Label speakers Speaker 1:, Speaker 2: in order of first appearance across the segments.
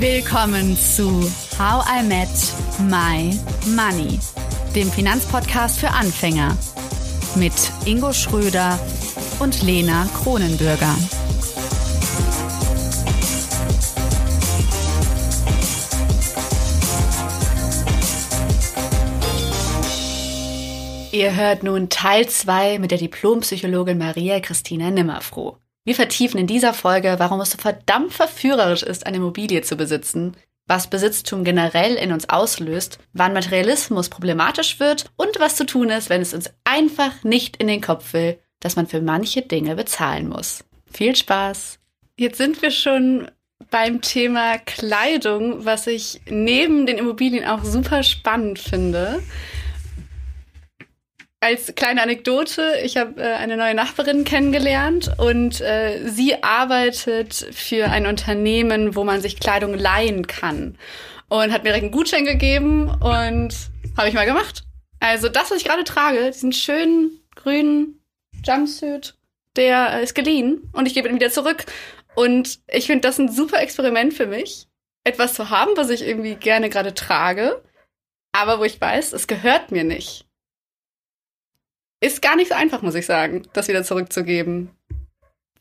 Speaker 1: Willkommen zu How I Met My Money, dem Finanzpodcast für Anfänger mit Ingo Schröder und Lena Kronenbürger. Ihr hört nun Teil 2 mit der Diplompsychologin Maria Christina Nimmerfroh. Wir vertiefen in dieser Folge, warum es so verdammt verführerisch ist, eine Immobilie zu besitzen, was Besitztum generell in uns auslöst, wann Materialismus problematisch wird und was zu tun ist, wenn es uns einfach nicht in den Kopf will, dass man für manche Dinge bezahlen muss. Viel Spaß! Jetzt sind wir schon beim Thema Kleidung, was ich neben den Immobilien auch super spannend finde als kleine Anekdote, ich habe äh, eine neue Nachbarin kennengelernt und äh, sie arbeitet für ein Unternehmen, wo man sich Kleidung leihen kann und hat mir direkt einen Gutschein gegeben und habe ich mal gemacht. Also das, was ich gerade trage, diesen schönen grünen Jumpsuit, der äh, ist geliehen und ich gebe ihn wieder zurück. Und ich finde das ein super Experiment für mich, etwas zu haben, was ich irgendwie gerne gerade trage, aber wo ich weiß, es gehört mir nicht. Ist gar nicht so einfach, muss ich sagen, das wieder zurückzugeben.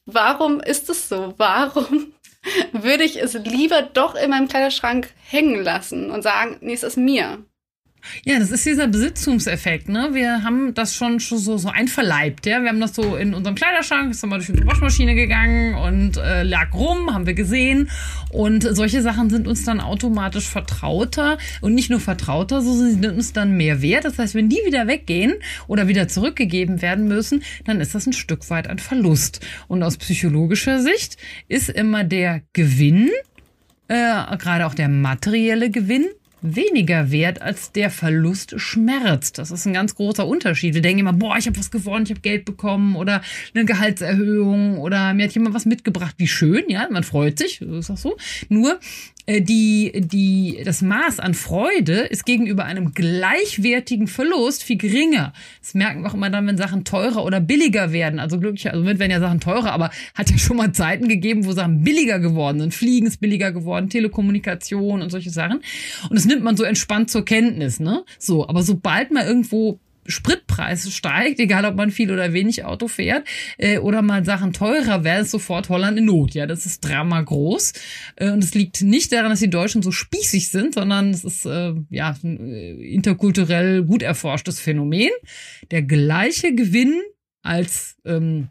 Speaker 1: Warum ist es so? Warum würde ich es lieber doch in meinem Kleiderschrank hängen lassen und sagen, nee, es ist mir?
Speaker 2: Ja, das ist dieser Besitzungseffekt, ne? Wir haben das schon, so, so einverleibt, ja. Wir haben das so in unserem Kleiderschrank, ist dann mal durch die Waschmaschine gegangen und äh, lag rum, haben wir gesehen. Und solche Sachen sind uns dann automatisch vertrauter und nicht nur vertrauter, so sind uns dann mehr wert. Das heißt, wenn die wieder weggehen oder wieder zurückgegeben werden müssen, dann ist das ein Stück weit ein Verlust. Und aus psychologischer Sicht ist immer der Gewinn, äh, gerade auch der materielle Gewinn, weniger wert als der Verlust schmerzt. Das ist ein ganz großer Unterschied. Wir denken immer, boah, ich habe was gewonnen, ich habe Geld bekommen oder eine Gehaltserhöhung oder mir hat jemand was mitgebracht. Wie schön, ja, man freut sich, ist auch so. Nur die, die, das Maß an Freude ist gegenüber einem gleichwertigen Verlust viel geringer. Das merken wir auch immer dann, wenn Sachen teurer oder billiger werden. Also glücklich, also werden ja Sachen teurer, aber hat ja schon mal Zeiten gegeben, wo Sachen billiger geworden sind. Fliegen ist billiger geworden, Telekommunikation und solche Sachen. Und das nimmt man so entspannt zur Kenntnis, ne? So, aber sobald man irgendwo Spritpreis steigt, egal ob man viel oder wenig Auto fährt, äh, oder mal Sachen teurer werden, ist sofort Holland in Not. Ja, das ist Drama groß. Äh, und es liegt nicht daran, dass die Deutschen so spießig sind, sondern es ist äh, ja äh, interkulturell gut erforschtes Phänomen. Der gleiche Gewinn als ähm,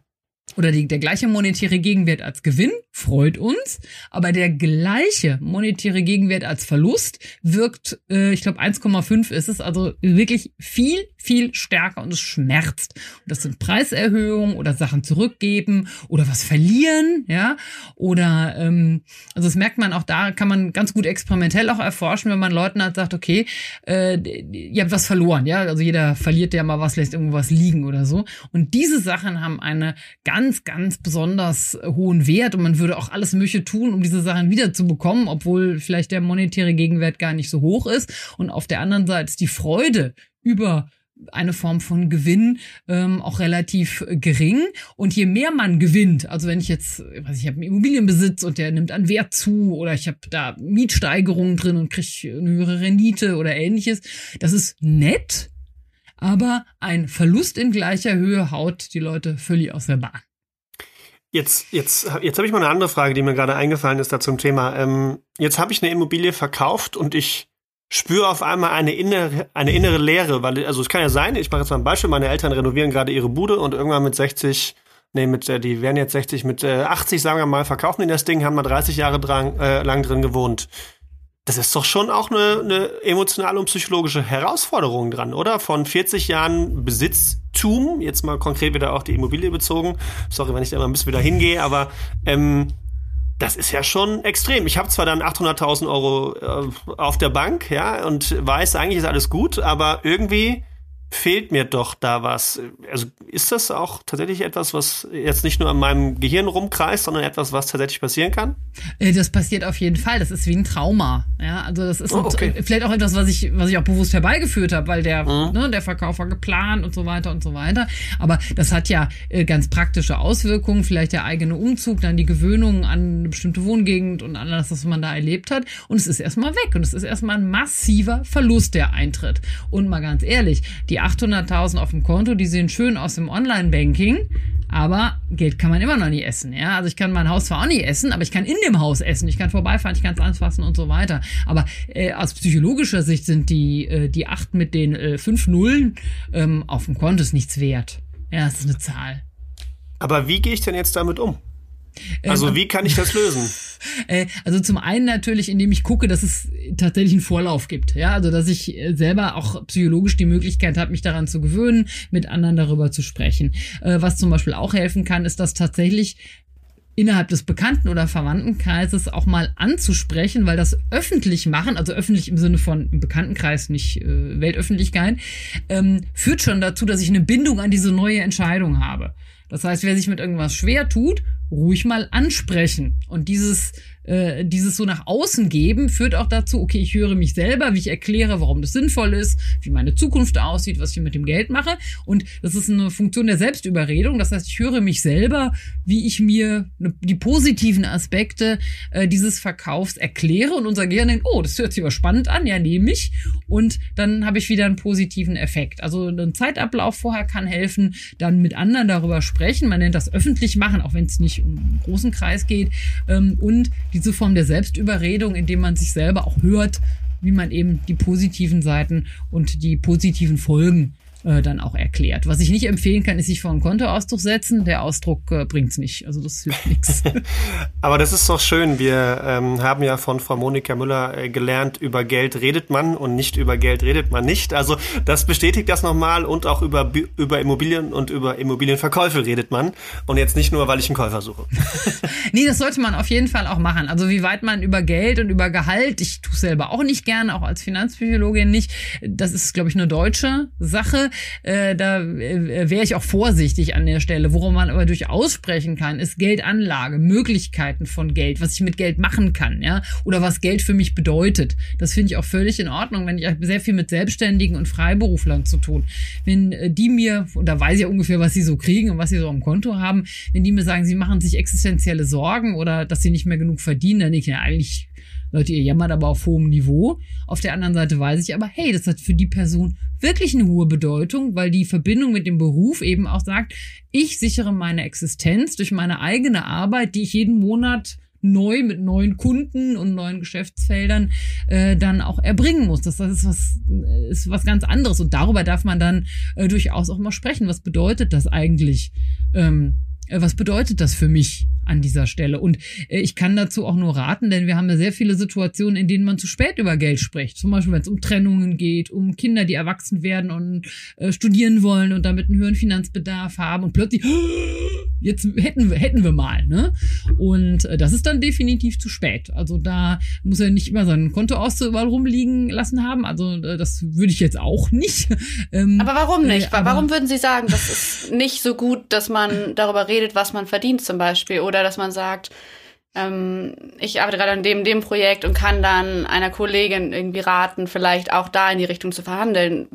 Speaker 2: oder die, der gleiche monetäre Gegenwert als Gewinn freut uns, aber der gleiche monetäre Gegenwert als Verlust wirkt, äh, ich glaube 1,5 ist es, also wirklich viel, viel stärker und es schmerzt. Und das sind Preiserhöhungen oder Sachen zurückgeben oder was verlieren, ja, oder ähm, also das merkt man auch da, kann man ganz gut experimentell auch erforschen, wenn man Leuten halt sagt, okay, äh, ihr habt was verloren, ja, also jeder verliert ja mal was, lässt irgendwo was liegen oder so. Und diese Sachen haben eine ganz, ganz besonders hohen Wert und man würde auch alles Mögliche tun, um diese Sachen wiederzubekommen, obwohl vielleicht der monetäre Gegenwert gar nicht so hoch ist. Und auf der anderen Seite ist die Freude über eine Form von Gewinn ähm, auch relativ gering. Und je mehr man gewinnt, also wenn ich jetzt, weiß ich, ich habe einen Immobilienbesitz und der nimmt an Wert zu oder ich habe da Mietsteigerungen drin und kriege eine höhere Rendite oder ähnliches, das ist nett, aber ein Verlust in gleicher Höhe haut die Leute völlig aus der Bahn.
Speaker 3: Jetzt, jetzt, jetzt habe ich mal eine andere Frage, die mir gerade eingefallen ist da zum Thema. Ähm, jetzt habe ich eine Immobilie verkauft und ich spüre auf einmal eine innere, eine innere Leere, weil, also es kann ja sein, ich mache jetzt mal ein Beispiel, meine Eltern renovieren gerade ihre Bude und irgendwann mit 60, nee, mit, äh, die werden jetzt 60, mit äh, 80, sagen wir mal, verkaufen die das Ding, haben mal 30 Jahre dran, äh, lang drin gewohnt das ist doch schon auch eine, eine emotionale und psychologische Herausforderung dran, oder? Von 40 Jahren Besitztum, jetzt mal konkret wieder auch die Immobilie bezogen. Sorry, wenn ich da mal ein bisschen wieder hingehe, aber ähm, das ist ja schon extrem. Ich habe zwar dann 800.000 Euro äh, auf der Bank, ja, und weiß, eigentlich ist alles gut, aber irgendwie fehlt mir doch da was. Also ist das auch tatsächlich etwas, was jetzt nicht nur an meinem Gehirn rumkreist, sondern etwas, was tatsächlich passieren kann?
Speaker 2: Äh, das passiert auf jeden Fall. Das ist wie ein Trauma. Ja, also das ist
Speaker 3: Oh, okay.
Speaker 2: vielleicht auch etwas, was ich, was ich auch bewusst herbeigeführt habe, weil der,
Speaker 3: Mhm.
Speaker 2: ne, der Verkauf war geplant und so weiter und so weiter. Aber das hat ja äh, ganz praktische Auswirkungen. Vielleicht der eigene Umzug, dann die Gewöhnung an eine bestimmte Wohngegend und an das, was man da erlebt hat. Und es ist erstmal weg. Und es ist erstmal ein massiver Verlust, der eintritt. Und mal ganz ehrlich, die 800.000 auf dem Konto, die sehen schön aus im Online-Banking. Aber Geld kann man immer noch nie essen, ja. Also ich kann mein Haus zwar auch nie essen, aber ich kann in dem Haus essen. Ich kann vorbeifahren, ich kann es anfassen und so weiter. Aber äh, aus psychologischer Sicht sind die äh, die acht mit den äh, fünf Nullen ähm, auf dem Konto ist nichts wert. Ja, das ist eine Zahl.
Speaker 3: Aber wie gehe ich denn jetzt damit um? Also
Speaker 2: Ähm,
Speaker 3: wie kann ich das lösen?
Speaker 2: Äh, also zum einen natürlich, indem ich gucke, dass es tatsächlich einen Vorlauf gibt. Ja, also dass ich äh, selber auch psychologisch die Möglichkeit habe, mich daran zu gewöhnen, mit anderen darüber zu sprechen. Äh, was zum Beispiel auch helfen kann, ist, dass tatsächlich innerhalb des Bekannten- oder Verwandtenkreises auch mal anzusprechen, weil das öffentlich machen, also öffentlich im Sinne von im Bekanntenkreis, nicht äh, Weltöffentlichkeit, ähm, führt schon dazu, dass ich eine Bindung an diese neue Entscheidung habe. Das heißt, wer sich mit irgendwas schwer tut, ruhig mal ansprechen. Und dieses, äh, dieses so nach außen geben führt auch dazu, okay, ich höre mich selber, wie ich erkläre, warum das sinnvoll ist, wie meine Zukunft aussieht, was ich mit dem Geld mache. Und das ist eine Funktion der Selbstüberredung. Das heißt, ich höre mich selber, wie ich mir ne, die positiven Aspekte äh, dieses Verkaufs erkläre. Und unser Gehirn denkt, oh, das hört sich aber spannend an, ja, nehme ich. Und dann habe ich wieder einen positiven Effekt. Also ein Zeitablauf vorher kann helfen, dann mit anderen darüber sprechen. Man nennt das öffentlich machen, auch wenn es nicht um einen großen Kreis geht. Ähm, und diese Form der Selbstüberredung, indem man sich selber auch hört, wie man eben die positiven Seiten und die positiven Folgen äh, dann auch erklärt. Was ich nicht empfehlen kann, ist sich vor einen Kontoauszug setzen. Der Ausdruck äh, bringt's nicht. Also das hilft nichts.
Speaker 3: Aber das ist doch schön. Wir ähm, haben ja von Frau Monika Müller äh, gelernt, über Geld redet man und nicht über Geld redet man nicht. Also das bestätigt das nochmal und auch über, über Immobilien und über Immobilienverkäufe redet man. Und jetzt nicht nur, weil ich einen Käufer suche.
Speaker 2: Nee, das sollte man auf jeden Fall auch machen. Also wie weit man über Geld und über Gehalt, ich tue selber auch nicht gern, auch als Finanzpsychologin nicht. Das ist, glaube ich, eine deutsche Sache. Äh, da äh, wäre ich auch vorsichtig an der Stelle. Worum man aber durchaus sprechen kann, ist Geldanlage, Möglichkeiten von Geld, was ich mit Geld machen kann, ja, oder was Geld für mich bedeutet. Das finde ich auch völlig in Ordnung, wenn ich sehr viel mit Selbstständigen und Freiberuflern zu tun. Wenn äh, die mir, und da weiß ich ja ungefähr, was sie so kriegen und was sie so am Konto haben, wenn die mir sagen, sie machen sich existenzielle Sorgen oder dass sie nicht mehr genug verdienen, dann denke ich, ja, eigentlich, Leute, ihr jammert aber auf hohem Niveau. Auf der anderen Seite weiß ich aber, hey, das hat für die Person wirklich eine hohe Bedeutung, weil die Verbindung mit dem Beruf eben auch sagt, ich sichere meine Existenz durch meine eigene Arbeit, die ich jeden Monat neu mit neuen Kunden und neuen Geschäftsfeldern äh, dann auch erbringen muss. Das, das ist was ist was ganz anderes und darüber darf man dann äh, durchaus auch mal sprechen. Was bedeutet das eigentlich? Ähm, äh, was bedeutet das für mich an dieser Stelle? Und äh, ich kann dazu auch nur raten, denn wir haben ja sehr viele Situationen, in denen man zu spät über Geld spricht. Zum Beispiel, wenn es um Trennungen geht, um Kinder, die erwachsen werden und äh, studieren wollen und damit einen höheren Finanzbedarf haben und plötzlich jetzt hätten wir hätten wir mal, ne? Und äh, das ist dann definitiv zu spät. Also da muss er nicht immer sein Kontoauszug überall rumliegen lassen haben. Also äh, das würde ich jetzt auch nicht. Ähm,
Speaker 1: Aber warum nicht?
Speaker 2: äh, aber-
Speaker 1: warum würden Sie sagen, das ist nicht so gut, dass man darüber redet, was man verdient zum Beispiel? Oder dass man sagt, ähm, ich arbeite gerade an dem, dem Projekt und kann dann einer Kollegin irgendwie raten, vielleicht auch da in die Richtung zu verhandeln.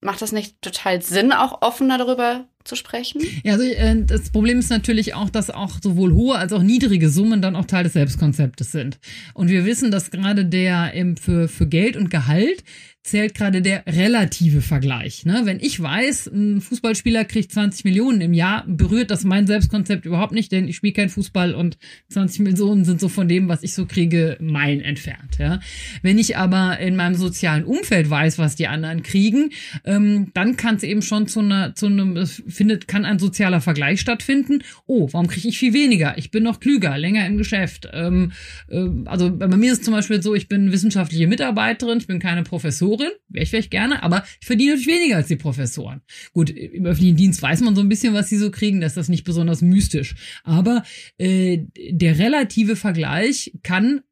Speaker 1: Macht das nicht total Sinn, auch offener darüber zu sprechen?
Speaker 2: Ja, also äh, das Problem ist natürlich auch, dass auch sowohl hohe als auch niedrige Summen dann auch Teil des Selbstkonzeptes sind. Und wir wissen, dass gerade der ähm, für, für Geld und Gehalt zählt gerade der relative Vergleich. Ne? Wenn ich weiß, ein Fußballspieler kriegt 20 Millionen im Jahr, berührt das mein Selbstkonzept überhaupt nicht, denn ich spiele kein Fußball und 20 Millionen sind so von dem, was ich so kriege, Meilen entfernt. Ja? Wenn ich aber in meinem sozialen Umfeld weiß, was die anderen kriegen, ähm, dann kann es eben schon zu einer, zu einem, findet, kann ein sozialer Vergleich stattfinden. Oh, warum kriege ich viel weniger? Ich bin noch klüger, länger im Geschäft. Ähm, ähm, also bei mir ist es zum Beispiel so, ich bin wissenschaftliche Mitarbeiterin, ich bin keine Professorin, wäre ich vielleicht gerne, aber ich verdiene natürlich weniger als die Professoren. Gut, im öffentlichen Dienst weiß man so ein bisschen, was sie so kriegen, da ist das nicht besonders mystisch. Aber äh, der relative Vergleich kann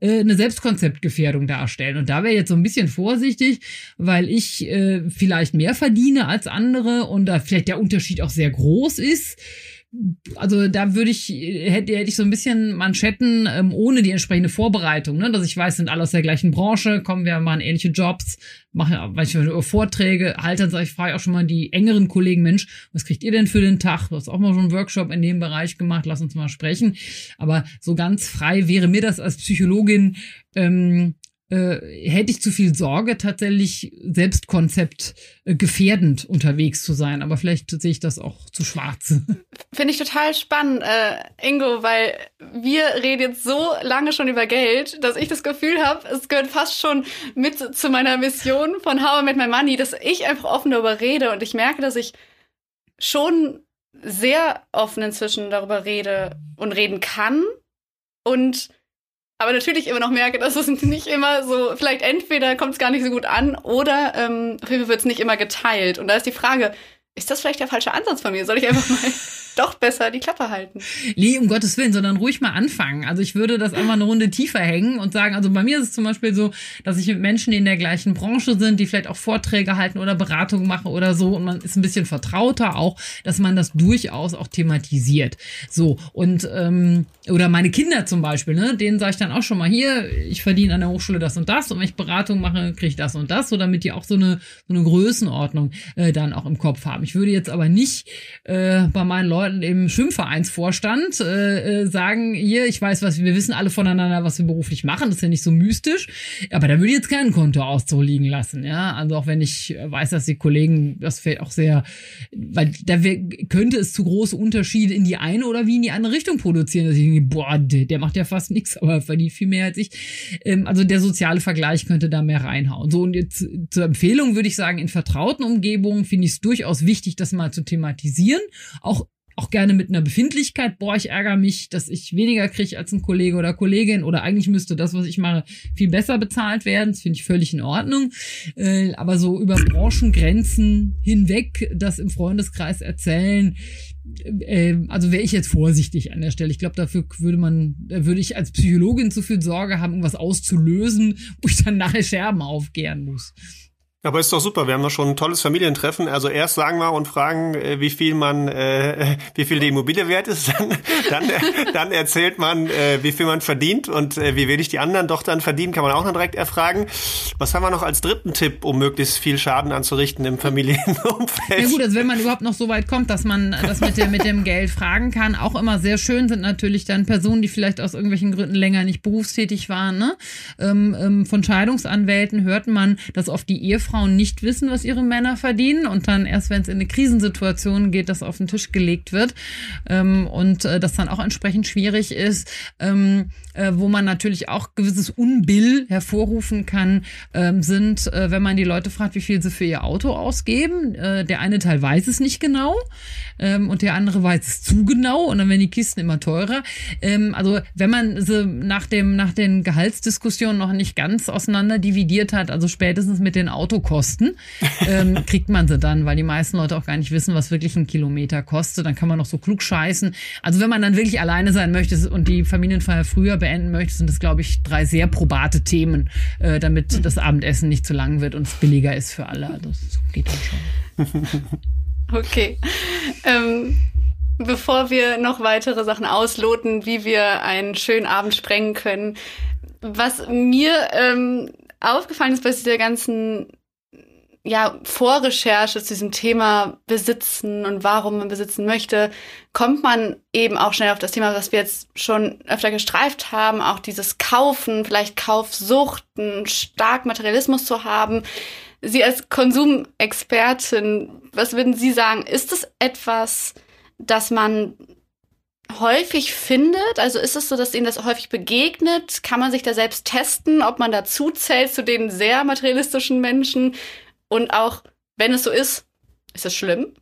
Speaker 2: äh, eine Selbstkonzeptgefährdung darstellen. Und da wäre jetzt so ein bisschen vorsichtig, weil ich äh, vielleicht mehr verdiene als andere und da vielleicht der Unterschied auch sehr groß ist also da würde ich, hätte, hätte ich so ein bisschen Manschetten ähm, ohne die entsprechende Vorbereitung, ne? dass ich weiß, sind alle aus der gleichen Branche, kommen wir machen ähnliche Jobs, machen manchmal Vorträge, halt dann sage ich, frage auch schon mal die engeren Kollegen, Mensch, was kriegt ihr denn für den Tag? Du hast auch mal so einen Workshop in dem Bereich gemacht, lass uns mal sprechen. Aber so ganz frei wäre mir das als Psychologin ähm, äh, hätte ich zu viel Sorge, tatsächlich Selbstkonzept äh, gefährdend unterwegs zu sein. Aber vielleicht sehe ich das auch zu schwarz.
Speaker 1: Finde ich total spannend, äh, Ingo, weil wir reden jetzt so lange schon über Geld, dass ich das Gefühl habe, es gehört fast schon mit zu meiner Mission von How I Met My Money, dass ich einfach offen darüber rede und ich merke, dass ich schon sehr offen inzwischen darüber rede und reden kann und aber natürlich immer noch merke, dass es nicht immer so, vielleicht entweder kommt es gar nicht so gut an oder ähm, auf jeden Fall wird es nicht immer geteilt. Und da ist die Frage, ist das vielleicht der falsche Ansatz von mir? Soll ich einfach mal doch besser die Klappe halten.
Speaker 2: Nee, um Gottes Willen, sondern ruhig mal anfangen. Also ich würde das einfach eine Runde tiefer hängen und sagen, also bei mir ist es zum Beispiel so, dass ich mit Menschen, die in der gleichen Branche sind, die vielleicht auch Vorträge halten oder Beratungen machen oder so und man ist ein bisschen vertrauter auch, dass man das durchaus auch thematisiert. So, und ähm, oder meine Kinder zum Beispiel, ne, denen sage ich dann auch schon mal hier, ich verdiene an der Hochschule das und das und wenn ich Beratung mache, kriege ich das und das, so damit die auch so eine, so eine Größenordnung äh, dann auch im Kopf haben. Ich würde jetzt aber nicht äh, bei meinen Leuten im Schwimmvereinsvorstand äh, äh, sagen, hier, ich weiß, was wir wissen alle voneinander, was wir beruflich machen, das ist ja nicht so mystisch, aber da würde ich jetzt keinen Kontoauszug liegen lassen, ja, also auch wenn ich weiß, dass die Kollegen, das fällt auch sehr, weil da könnte es zu große Unterschiede in die eine oder wie in die andere Richtung produzieren, dass ich denke, boah, der, der macht ja fast nichts, aber verdient viel mehr als ich, ähm, also der soziale Vergleich könnte da mehr reinhauen. So und jetzt zur Empfehlung würde ich sagen, in vertrauten Umgebungen finde ich es durchaus wichtig, das mal zu thematisieren, auch auch gerne mit einer Befindlichkeit, boah, ich ärgere mich, dass ich weniger kriege als ein Kollege oder Kollegin oder eigentlich müsste das, was ich mache, viel besser bezahlt werden. Das finde ich völlig in Ordnung. Äh, aber so über Branchengrenzen hinweg das im Freundeskreis erzählen, äh, also wäre ich jetzt vorsichtig an der Stelle. Ich glaube, dafür würde man, würde ich als Psychologin zu viel Sorge haben, irgendwas auszulösen, wo ich dann nachher Scherben aufgären muss.
Speaker 3: Aber ist doch super, wir haben doch schon ein tolles Familientreffen. Also erst sagen wir und fragen, äh, wie viel man, äh, wie viel die Immobilie wert ist, dann, dann, dann erzählt man, äh, wie viel man verdient und äh, wie wenig die anderen doch dann verdienen, kann man auch noch direkt erfragen. Was haben wir noch als dritten Tipp, um möglichst viel Schaden anzurichten im Familienumfeld?
Speaker 2: Ja gut, also wenn man überhaupt noch so weit kommt, dass man das mit dem, mit dem Geld fragen kann, auch immer sehr schön sind natürlich dann Personen, die vielleicht aus irgendwelchen Gründen länger nicht berufstätig waren. Ne? Ähm, ähm, von Scheidungsanwälten hört man, dass oft die Ehefrau Frauen nicht wissen, was ihre Männer verdienen und dann erst, wenn es in eine Krisensituation geht, das auf den Tisch gelegt wird ähm, und äh, das dann auch entsprechend schwierig ist, ähm, äh, wo man natürlich auch gewisses Unbill hervorrufen kann, ähm, sind, äh, wenn man die Leute fragt, wie viel sie für ihr Auto ausgeben. Äh, der eine Teil weiß es nicht genau ähm, und der andere weiß es zu genau und dann werden die Kisten immer teurer. Ähm, also wenn man sie nach dem nach den Gehaltsdiskussionen noch nicht ganz auseinander dividiert hat, also spätestens mit den Auto Autokosten, ähm, kriegt man sie dann, weil die meisten Leute auch gar nicht wissen, was wirklich ein Kilometer kostet. Dann kann man noch so klug scheißen. Also wenn man dann wirklich alleine sein möchte und die Familienfeier früher beenden möchte, sind das, glaube ich, drei sehr probate Themen, äh, damit das Abendessen nicht zu lang wird und es billiger ist für alle. Also das geht dann
Speaker 1: schon. Okay. Ähm, bevor wir noch weitere Sachen ausloten, wie wir einen schönen Abend sprengen können, was mir ähm, aufgefallen ist bei dieser ganzen ja, Vorrecherche zu diesem Thema Besitzen und warum man besitzen möchte, kommt man eben auch schnell auf das Thema, was wir jetzt schon öfter gestreift haben, auch dieses Kaufen, vielleicht Kaufsucht, einen stark Materialismus zu haben. Sie als Konsumexpertin, was würden Sie sagen? Ist es etwas, das man häufig findet? Also ist es so, dass Ihnen das häufig begegnet? Kann man sich da selbst testen, ob man dazu zählt zu den sehr materialistischen Menschen? Und auch, wenn es so ist, ist es schlimm?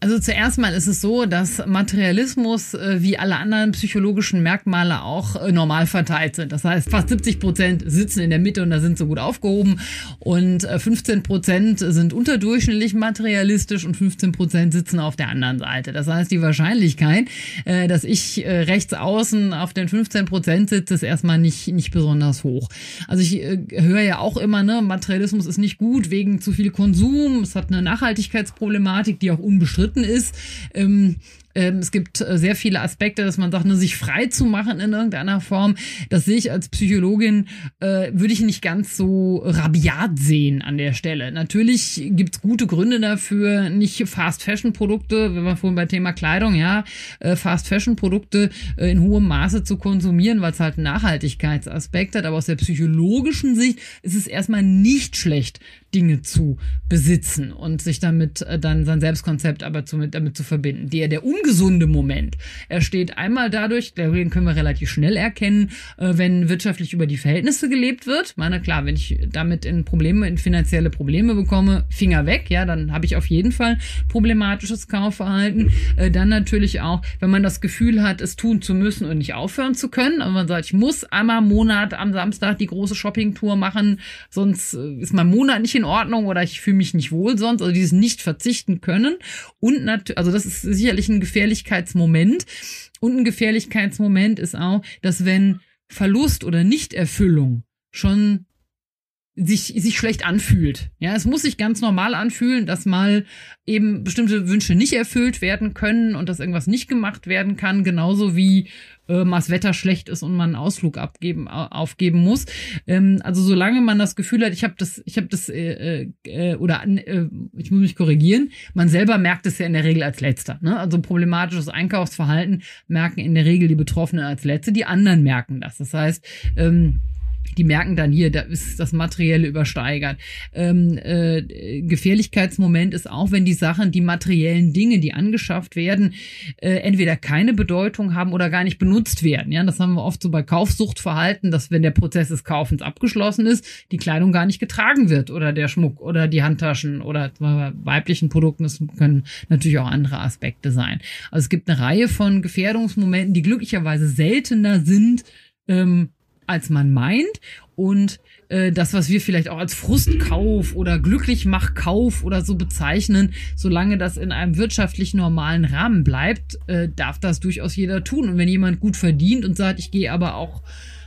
Speaker 2: Also zuerst mal ist es so, dass Materialismus äh, wie alle anderen psychologischen Merkmale auch äh, normal verteilt sind. Das heißt, fast 70 Prozent sitzen in der Mitte und da sind so gut aufgehoben und äh, 15 Prozent sind unterdurchschnittlich materialistisch und 15 Prozent sitzen auf der anderen Seite. Das heißt, die Wahrscheinlichkeit, äh, dass ich äh, rechts außen auf den 15 Prozent sitze, ist erstmal nicht, nicht besonders hoch. Also ich äh, höre ja auch immer, ne, Materialismus ist nicht gut wegen zu viel Konsum, es hat eine Nachhaltigkeitsproblematik, die auch unbestritten ist. Ähm, ähm, es gibt äh, sehr viele Aspekte, dass man sagt, ne, sich frei zu machen in irgendeiner Form. Das sehe ich als Psychologin, äh, würde ich nicht ganz so rabiat sehen an der Stelle. Natürlich gibt's gute Gründe dafür, nicht Fast-Fashion-Produkte, wenn wir vorhin bei Thema Kleidung, ja, äh, Fast-Fashion-Produkte äh, in hohem Maße zu konsumieren, weil es halt einen Nachhaltigkeitsaspekt hat. Aber aus der psychologischen Sicht ist es erstmal nicht schlecht, Dinge zu besitzen und sich damit äh, dann sein Selbstkonzept aber zu, damit zu verbinden. Der, der ungesunde Moment, er steht einmal dadurch, den können wir relativ schnell erkennen, äh, wenn wirtschaftlich über die Verhältnisse gelebt wird. Meine klar, wenn ich damit in Probleme, in finanzielle Probleme bekomme, Finger weg, ja, dann habe ich auf jeden Fall problematisches Kaufverhalten. Äh, dann natürlich auch, wenn man das Gefühl hat, es tun zu müssen und nicht aufhören zu können. Aber man sagt, ich muss einmal im Monat am Samstag die große Shoppingtour machen, sonst ist mein Monat nicht in Ordnung oder ich fühle mich nicht wohl sonst, also dieses nicht verzichten können. Und natürlich, also das ist sicherlich ein Gefährlichkeitsmoment. Und ein Gefährlichkeitsmoment ist auch, dass wenn Verlust oder Nichterfüllung schon sich, sich schlecht anfühlt. Ja, es muss sich ganz normal anfühlen, dass mal eben bestimmte Wünsche nicht erfüllt werden können und dass irgendwas nicht gemacht werden kann, genauso wie äh, mal das Wetter schlecht ist und man einen Ausflug abgeben, aufgeben muss. Ähm, also solange man das Gefühl hat, ich habe das, ich habe das äh, äh, oder äh, ich muss mich korrigieren, man selber merkt es ja in der Regel als letzter. Ne? Also problematisches Einkaufsverhalten merken in der Regel die Betroffenen als letzte, die anderen merken das. Das heißt, ähm, die merken dann hier, da ist das Materielle übersteigert. Ähm, äh, Gefährlichkeitsmoment ist auch, wenn die Sachen, die materiellen Dinge, die angeschafft werden, äh, entweder keine Bedeutung haben oder gar nicht benutzt werden. Ja, das haben wir oft so bei Kaufsuchtverhalten, dass wenn der Prozess des Kaufens abgeschlossen ist, die Kleidung gar nicht getragen wird oder der Schmuck oder die Handtaschen oder bei weiblichen Produkten, das können natürlich auch andere Aspekte sein. Also es gibt eine Reihe von Gefährdungsmomenten, die glücklicherweise seltener sind, ähm, als man meint. Und äh, das, was wir vielleicht auch als Frustkauf oder Glücklichmachkauf oder so bezeichnen, solange das in einem wirtschaftlich normalen Rahmen bleibt, äh, darf das durchaus jeder tun. Und wenn jemand gut verdient und sagt, ich gehe aber auch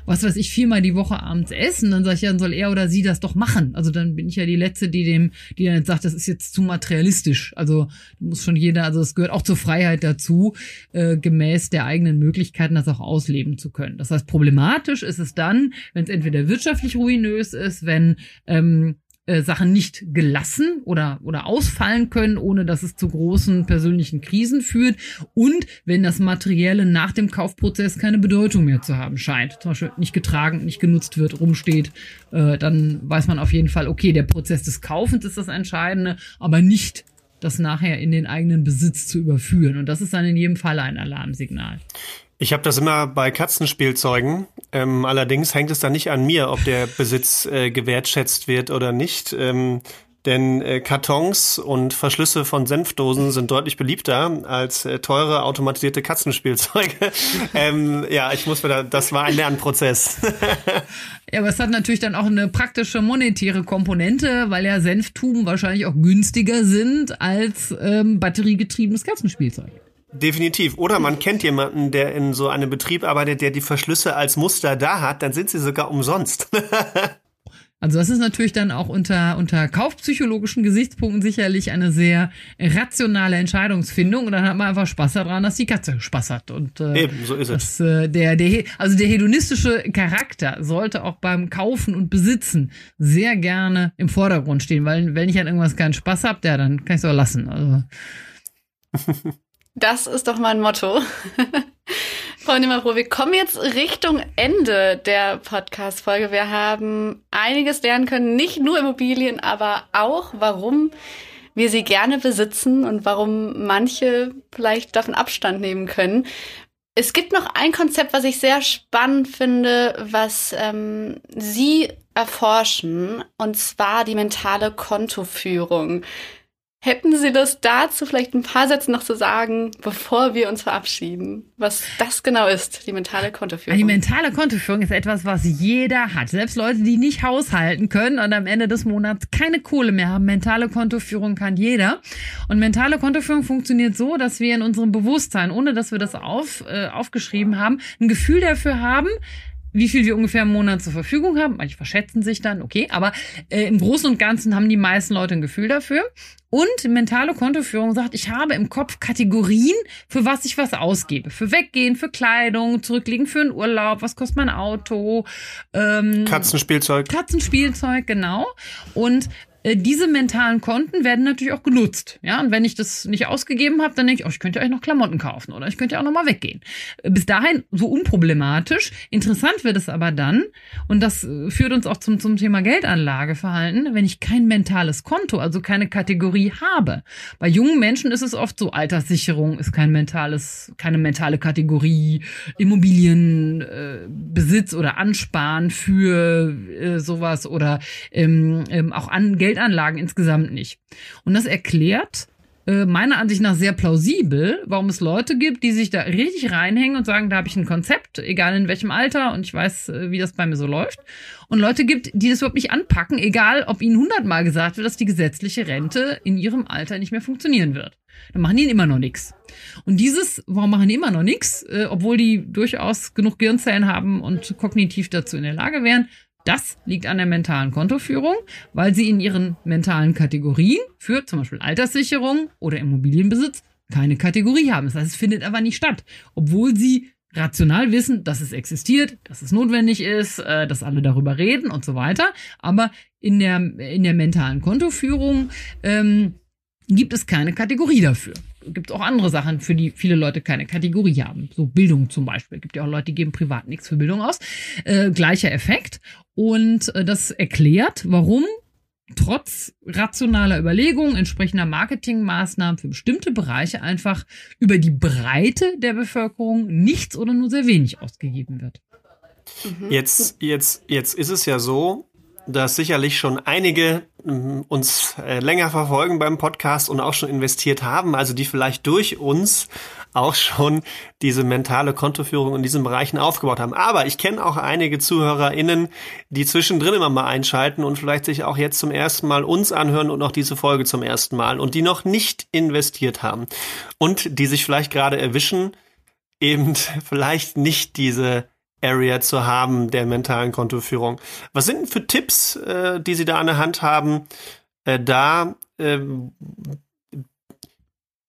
Speaker 2: was weiß ich, viermal die Woche abends essen, dann sage ich ja, dann soll er oder sie das doch machen. Also dann bin ich ja die Letzte, die dem, die dann sagt, das ist jetzt zu materialistisch. Also muss schon jeder, also es gehört auch zur Freiheit dazu, äh, gemäß der eigenen Möglichkeiten das auch ausleben zu können. Das heißt, problematisch ist es dann, wenn es entweder wirtschaftlich ruinös ist, wenn ähm, äh, Sachen nicht gelassen oder, oder ausfallen können, ohne dass es zu großen persönlichen Krisen führt. Und wenn das Materielle nach dem Kaufprozess keine Bedeutung mehr zu haben scheint, zum Beispiel nicht getragen, nicht genutzt wird, rumsteht, äh, dann weiß man auf jeden Fall, okay, der Prozess des Kaufens ist das Entscheidende, aber nicht das nachher in den eigenen Besitz zu überführen. Und das ist dann in jedem Fall ein Alarmsignal.
Speaker 3: Ich habe das immer bei Katzenspielzeugen. Ähm, allerdings hängt es da nicht an mir, ob der Besitz äh, gewertschätzt wird oder nicht. Ähm, denn äh, Kartons und Verschlüsse von Senfdosen sind deutlich beliebter als äh, teure automatisierte Katzenspielzeuge. ähm, ja, ich muss mir da, das war ein Lernprozess.
Speaker 2: ja, aber es hat natürlich dann auch eine praktische monetäre Komponente, weil ja Senftuben wahrscheinlich auch günstiger sind als ähm, batteriegetriebenes Katzenspielzeug.
Speaker 3: Definitiv. Oder man kennt jemanden, der in so einem Betrieb arbeitet, der die Verschlüsse als Muster da hat, dann sind sie sogar umsonst.
Speaker 2: also das ist natürlich dann auch unter, unter kaufpsychologischen Gesichtspunkten sicherlich eine sehr rationale Entscheidungsfindung. Und dann hat man einfach Spaß daran, dass die Katze Spaß hat. Und,
Speaker 3: äh, Eben, so ist
Speaker 2: es. äh, der, der, also der hedonistische Charakter sollte auch beim Kaufen und Besitzen sehr gerne im Vordergrund stehen, weil wenn ich an irgendwas keinen Spaß habe, ja, dann kann ich es auch lassen. Also.
Speaker 1: Das ist doch mein Motto. Frau Nimmerfroh, wir kommen jetzt Richtung Ende der Podcast-Folge. Wir haben einiges lernen können, nicht nur Immobilien, aber auch, warum wir sie gerne besitzen und warum manche vielleicht davon Abstand nehmen können. Es gibt noch ein Konzept, was ich sehr spannend finde, was ähm, Sie erforschen, und zwar die mentale Kontoführung. Hätten Sie das dazu vielleicht ein paar Sätze noch zu sagen, bevor wir uns verabschieden? Was das genau ist, die mentale Kontoführung?
Speaker 2: Die mentale Kontoführung ist etwas, was jeder hat. Selbst Leute, die nicht haushalten können und am Ende des Monats keine Kohle mehr haben. Mentale Kontoführung kann jeder. Und mentale Kontoführung funktioniert so, dass wir in unserem Bewusstsein, ohne dass wir das auf, äh, aufgeschrieben haben, ein Gefühl dafür haben, wie viel wir ungefähr im Monat zur Verfügung haben. Manche verschätzen sich dann, okay, aber äh, im Großen und Ganzen haben die meisten Leute ein Gefühl dafür. Und mentale Kontoführung sagt, ich habe im Kopf Kategorien, für was ich was ausgebe. Für Weggehen, für Kleidung, zurücklegen für einen Urlaub, was kostet mein Auto.
Speaker 3: Ähm, Katzenspielzeug.
Speaker 2: Katzenspielzeug, genau. Und diese mentalen Konten werden natürlich auch genutzt. Ja, und wenn ich das nicht ausgegeben habe, dann denke ich, oh, ich könnte euch noch Klamotten kaufen oder ich könnte ja auch noch mal weggehen. Äh, bis dahin so unproblematisch. Interessant wird es aber dann, und das äh, führt uns auch zum, zum Thema Geldanlageverhalten, wenn ich kein mentales Konto, also keine Kategorie habe. Bei jungen Menschen ist es oft so, Alterssicherung ist kein mentales, keine mentale Kategorie, Immobilienbesitz äh, oder Ansparen für äh, sowas oder ähm, ähm, auch an Geld Geldanlagen insgesamt nicht. Und das erklärt äh, meiner Ansicht nach sehr plausibel, warum es Leute gibt, die sich da richtig reinhängen und sagen, da habe ich ein Konzept, egal in welchem Alter und ich weiß, äh, wie das bei mir so läuft. Und Leute gibt, die das überhaupt nicht anpacken, egal ob ihnen hundertmal gesagt wird, dass die gesetzliche Rente in ihrem Alter nicht mehr funktionieren wird. Dann machen die immer noch nichts. Und dieses, warum machen die immer noch nichts, äh, obwohl die durchaus genug Gehirnzellen haben und kognitiv dazu in der Lage wären, das liegt an der mentalen Kontoführung, weil sie in ihren mentalen Kategorien für zum Beispiel Alterssicherung oder Immobilienbesitz keine Kategorie haben. Das heißt, es findet aber nicht statt, obwohl sie rational wissen, dass es existiert, dass es notwendig ist, äh, dass alle darüber reden und so weiter. Aber in der, in der mentalen Kontoführung ähm, gibt es keine Kategorie dafür gibt auch andere Sachen, für die viele Leute keine Kategorie haben. So Bildung zum Beispiel. Gibt ja auch Leute, die geben privat nichts für Bildung aus. Äh, gleicher Effekt. Und äh, das erklärt, warum trotz rationaler Überlegungen, entsprechender Marketingmaßnahmen für bestimmte Bereiche einfach über die Breite der Bevölkerung nichts oder nur sehr wenig ausgegeben wird.
Speaker 3: Jetzt, jetzt, jetzt ist es ja so, dass sicherlich schon einige mm, uns äh, länger verfolgen beim Podcast und auch schon investiert haben, also die vielleicht durch uns auch schon diese mentale Kontoführung in diesen Bereichen aufgebaut haben. Aber ich kenne auch einige ZuhörerInnen, die zwischendrin immer mal einschalten und vielleicht sich auch jetzt zum ersten Mal uns anhören und auch diese Folge zum ersten Mal und die noch nicht investiert haben und die sich vielleicht gerade erwischen, eben vielleicht nicht diese Area zu haben der mentalen Kontoführung. Was sind denn für Tipps, äh, die Sie da an der Hand haben, äh, da äh,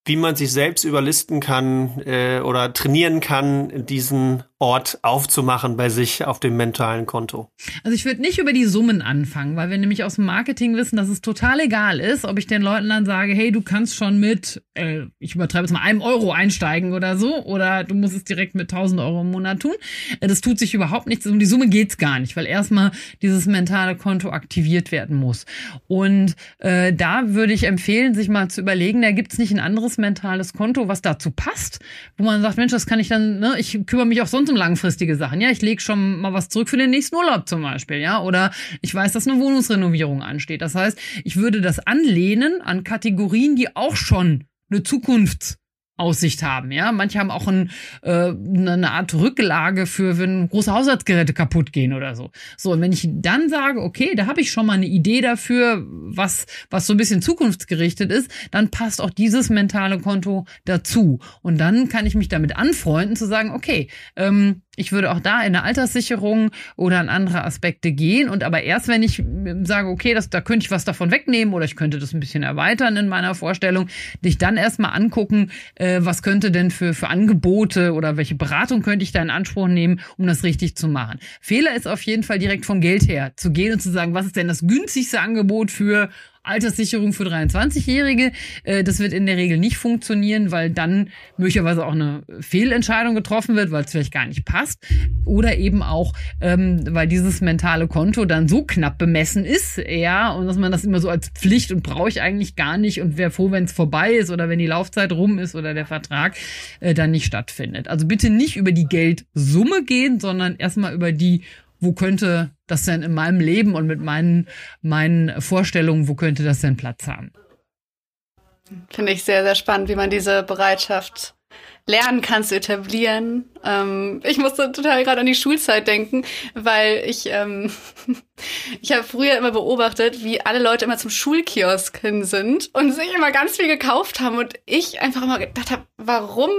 Speaker 3: wie man sich selbst überlisten kann äh, oder trainieren kann, diesen Ort aufzumachen bei sich auf dem mentalen Konto?
Speaker 2: Also ich würde nicht über die Summen anfangen, weil wir nämlich aus dem Marketing wissen, dass es total egal ist, ob ich den Leuten dann sage, hey, du kannst schon mit, äh, ich übertreibe es mal, einem Euro einsteigen oder so, oder du musst es direkt mit 1000 Euro im Monat tun. Äh, das tut sich überhaupt nichts. Um die Summe geht's gar nicht, weil erstmal dieses mentale Konto aktiviert werden muss. Und äh, da würde ich empfehlen, sich mal zu überlegen, da gibt's nicht ein anderes mentales Konto, was dazu passt, wo man sagt, Mensch, das kann ich dann, ne, ich kümmere mich auch sonst um langfristige Sachen. Ja, ich lege schon mal was zurück für den nächsten Urlaub zum Beispiel. Ja, oder ich weiß, dass eine Wohnungsrenovierung ansteht. Das heißt, ich würde das anlehnen an Kategorien, die auch schon eine Zukunft Aussicht haben. Ja, manche haben auch ein, äh, eine Art Rücklage für, wenn große Haushaltsgeräte kaputt gehen oder so. So, und wenn ich dann sage, okay, da habe ich schon mal eine Idee dafür, was, was so ein bisschen zukunftsgerichtet ist, dann passt auch dieses mentale Konto dazu. Und dann kann ich mich damit anfreunden, zu sagen, okay, ähm, ich würde auch da in eine Alterssicherung oder in andere Aspekte gehen. Und aber erst, wenn ich sage, okay, das, da könnte ich was davon wegnehmen oder ich könnte das ein bisschen erweitern in meiner Vorstellung, dich dann erstmal angucken, äh, was könnte denn für, für Angebote oder welche Beratung könnte ich da in Anspruch nehmen, um das richtig zu machen. Fehler ist auf jeden Fall direkt vom Geld her zu gehen und zu sagen, was ist denn das günstigste Angebot für Alterssicherung für 23-Jährige. Äh, das wird in der Regel nicht funktionieren, weil dann möglicherweise auch eine Fehlentscheidung getroffen wird, weil es vielleicht gar nicht passt. Oder eben auch, ähm, weil dieses mentale Konto dann so knapp bemessen ist, ja, und dass man das immer so als Pflicht und brauche ich eigentlich gar nicht und wäre froh, wenn es vorbei ist oder wenn die Laufzeit rum ist oder der Vertrag äh, dann nicht stattfindet. Also bitte nicht über die Geldsumme gehen, sondern erstmal über die wo könnte das denn in meinem Leben und mit meinen, meinen Vorstellungen, wo könnte das denn Platz haben?
Speaker 1: Finde ich sehr, sehr spannend, wie man diese Bereitschaft lernen kann zu etablieren. Ähm, ich musste total gerade an die Schulzeit denken, weil ich ähm, ich habe früher immer beobachtet, wie alle Leute immer zum Schulkiosk hin sind und sich immer ganz viel gekauft haben und ich einfach immer gedacht habe, warum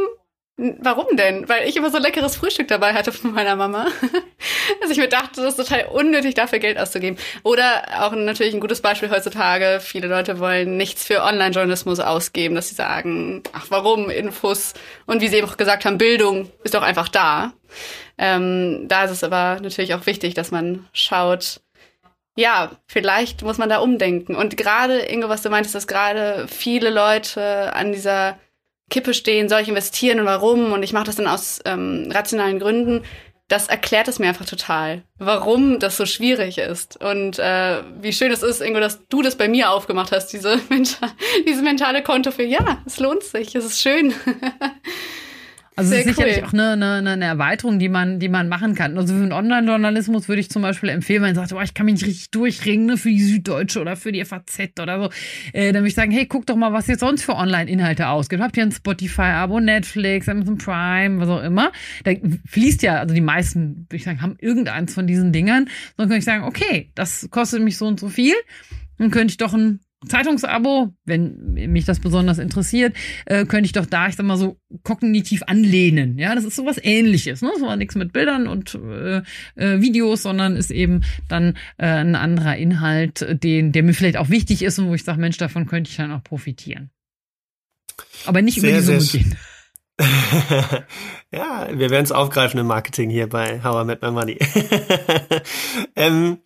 Speaker 1: Warum denn? Weil ich immer so leckeres Frühstück dabei hatte von meiner Mama. Also ich mir dachte, das ist total unnötig, dafür Geld auszugeben. Oder auch natürlich ein gutes Beispiel heutzutage. Viele Leute wollen nichts für Online-Journalismus ausgeben, dass sie sagen, ach warum, Infos und wie sie eben auch gesagt haben, Bildung ist doch einfach da. Ähm, da ist es aber natürlich auch wichtig, dass man schaut, ja, vielleicht muss man da umdenken. Und gerade, Ingo, was du meintest, dass gerade viele Leute an dieser Kippe stehen, soll ich investieren und warum? Und ich mache das dann aus ähm, rationalen Gründen. Das erklärt es mir einfach total, warum das so schwierig ist. Und äh, wie schön es ist, Ingo, dass du das bei mir aufgemacht hast, diese, mental, diese mentale Konto für, ja, es lohnt sich, es ist schön.
Speaker 2: Also Sehr sicherlich cool. auch eine, eine, eine Erweiterung, die man, die man machen kann. Also für den Online-Journalismus würde ich zum Beispiel empfehlen, wenn man sagt, oh, ich kann mich nicht richtig durchringen ne, für die Süddeutsche oder für die FAZ oder so, äh, dann würde ich sagen, hey, guck doch mal, was ihr sonst für Online-Inhalte ausgibt. Habt ihr ein Spotify-Abo, Netflix, Amazon Prime, was auch immer? Da fließt ja, also die meisten, würde ich sagen, haben irgendeins von diesen Dingern. Dann könnte ich sagen, okay, das kostet mich so und so viel. Dann könnte ich doch ein Zeitungsabo, wenn mich das besonders interessiert, äh, könnte ich doch da, ich sag mal so, kognitiv anlehnen. Ja, das ist sowas ähnliches. Ne? Das war nichts mit Bildern und äh, äh, Videos, sondern ist eben dann äh, ein anderer Inhalt, den, der mir vielleicht auch wichtig ist und wo ich sage, Mensch, davon könnte ich dann auch profitieren. Aber nicht sehr, über die Summe gehen.
Speaker 3: ja, wir werden es aufgreifen im Marketing hier bei How I Met My Money. ähm,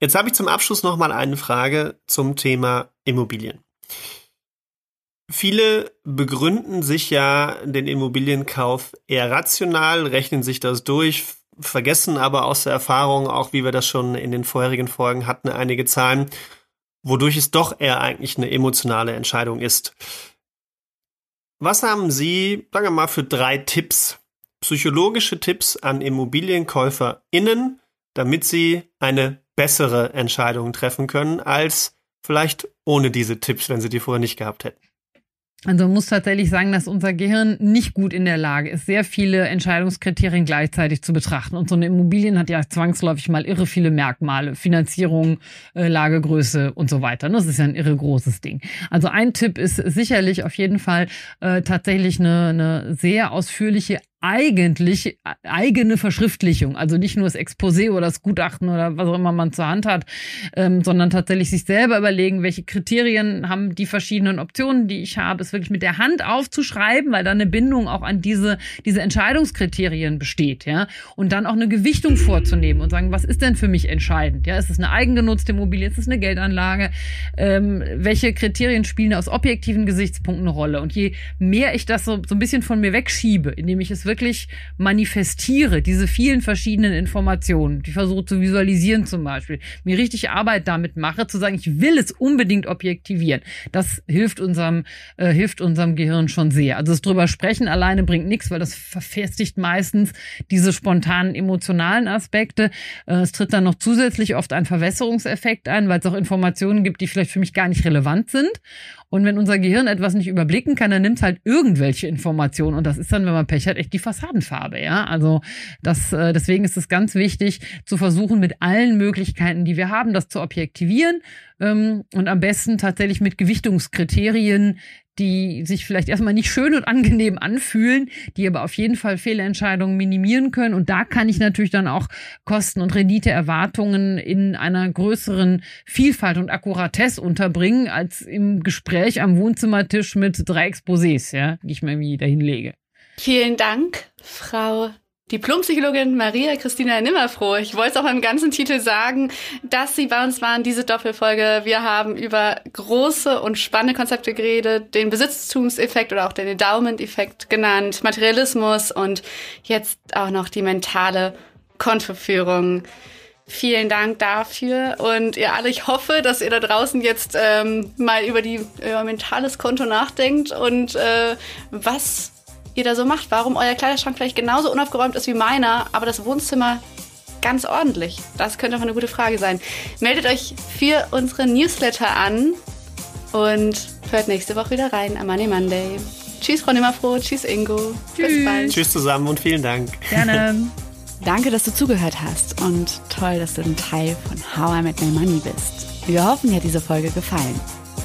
Speaker 3: Jetzt habe ich zum Abschluss noch mal eine Frage zum Thema Immobilien. Viele begründen sich ja den Immobilienkauf eher rational, rechnen sich das durch, vergessen aber aus der Erfahrung, auch wie wir das schon in den vorherigen Folgen hatten, einige Zahlen, wodurch es doch eher eigentlich eine emotionale Entscheidung ist. Was haben Sie, sagen wir mal, für drei Tipps, psychologische Tipps an ImmobilienkäuferInnen, damit sie eine bessere Entscheidungen treffen können als vielleicht ohne diese Tipps, wenn sie die vorher nicht gehabt hätten.
Speaker 2: Also man muss tatsächlich sagen, dass unser Gehirn nicht gut in der Lage ist, sehr viele Entscheidungskriterien gleichzeitig zu betrachten. Und so eine Immobilien hat ja zwangsläufig mal irre viele Merkmale, Finanzierung, äh, Lagegröße und so weiter. Das ist ja ein irre großes Ding. Also ein Tipp ist sicherlich auf jeden Fall äh, tatsächlich eine, eine sehr ausführliche eigentlich eigene Verschriftlichung, also nicht nur das Exposé oder das Gutachten oder was auch immer man zur Hand hat, ähm, sondern tatsächlich sich selber überlegen, welche Kriterien haben die verschiedenen Optionen, die ich habe, es wirklich mit der Hand aufzuschreiben, weil da eine Bindung auch an diese diese Entscheidungskriterien besteht, ja, und dann auch eine Gewichtung vorzunehmen und sagen, was ist denn für mich entscheidend, ja, ist es eine eigengenutzte Immobilie, ist es eine Geldanlage, ähm, welche Kriterien spielen aus objektiven Gesichtspunkten eine Rolle? Und je mehr ich das so so ein bisschen von mir wegschiebe, indem ich es wirklich manifestiere, diese vielen verschiedenen Informationen, die versuche zu visualisieren zum Beispiel, mir richtig Arbeit damit mache, zu sagen, ich will es unbedingt objektivieren, das hilft unserem, äh, hilft unserem Gehirn schon sehr. Also das drüber sprechen alleine bringt nichts, weil das verfestigt meistens diese spontanen emotionalen Aspekte. Äh, es tritt dann noch zusätzlich oft ein Verwässerungseffekt ein, weil es auch Informationen gibt, die vielleicht für mich gar nicht relevant sind. Und wenn unser Gehirn etwas nicht überblicken kann, dann nimmt halt irgendwelche Informationen. Und das ist dann, wenn man Pech hat, echt die Fassadenfarbe. Ja, also das, äh, deswegen ist es ganz wichtig, zu versuchen, mit allen Möglichkeiten, die wir haben, das zu objektivieren ähm, und am besten tatsächlich mit Gewichtungskriterien, die sich vielleicht erstmal nicht schön und angenehm anfühlen, die aber auf jeden Fall Fehlentscheidungen minimieren können. Und da kann ich natürlich dann auch Kosten- und Renditeerwartungen in einer größeren Vielfalt und Akkuratesse unterbringen, als im Gespräch am Wohnzimmertisch mit drei Exposés, ja, die ich mir irgendwie dahin lege.
Speaker 1: Vielen Dank, Frau Diplompsychologin Maria Christina Nimmerfroh. Ich wollte es auch im ganzen Titel sagen, dass Sie bei uns waren, diese Doppelfolge. Wir haben über große und spannende Konzepte geredet, den Besitztumseffekt oder auch den Endowment-Effekt genannt, Materialismus und jetzt auch noch die mentale Kontoführung. Vielen Dank dafür und ihr alle, ich hoffe, dass ihr da draußen jetzt ähm, mal über die über mentales Konto nachdenkt und äh, was ihr da so macht. Warum euer Kleiderschrank vielleicht genauso unaufgeräumt ist wie meiner, aber das Wohnzimmer ganz ordentlich. Das könnte auch eine gute Frage sein. Meldet euch für unsere Newsletter an und
Speaker 4: Hört nächste Woche wieder rein am Money Monday. Tschüss, Frau Nimmerfroh. Tschüss, Ingo.
Speaker 2: Tschüss.
Speaker 4: Bis bald.
Speaker 3: Tschüss zusammen und vielen Dank.
Speaker 2: Gerne.
Speaker 4: Danke, dass du zugehört hast und toll, dass du ein Teil von How I Met My Money bist. Wir hoffen, dir hat diese Folge gefallen.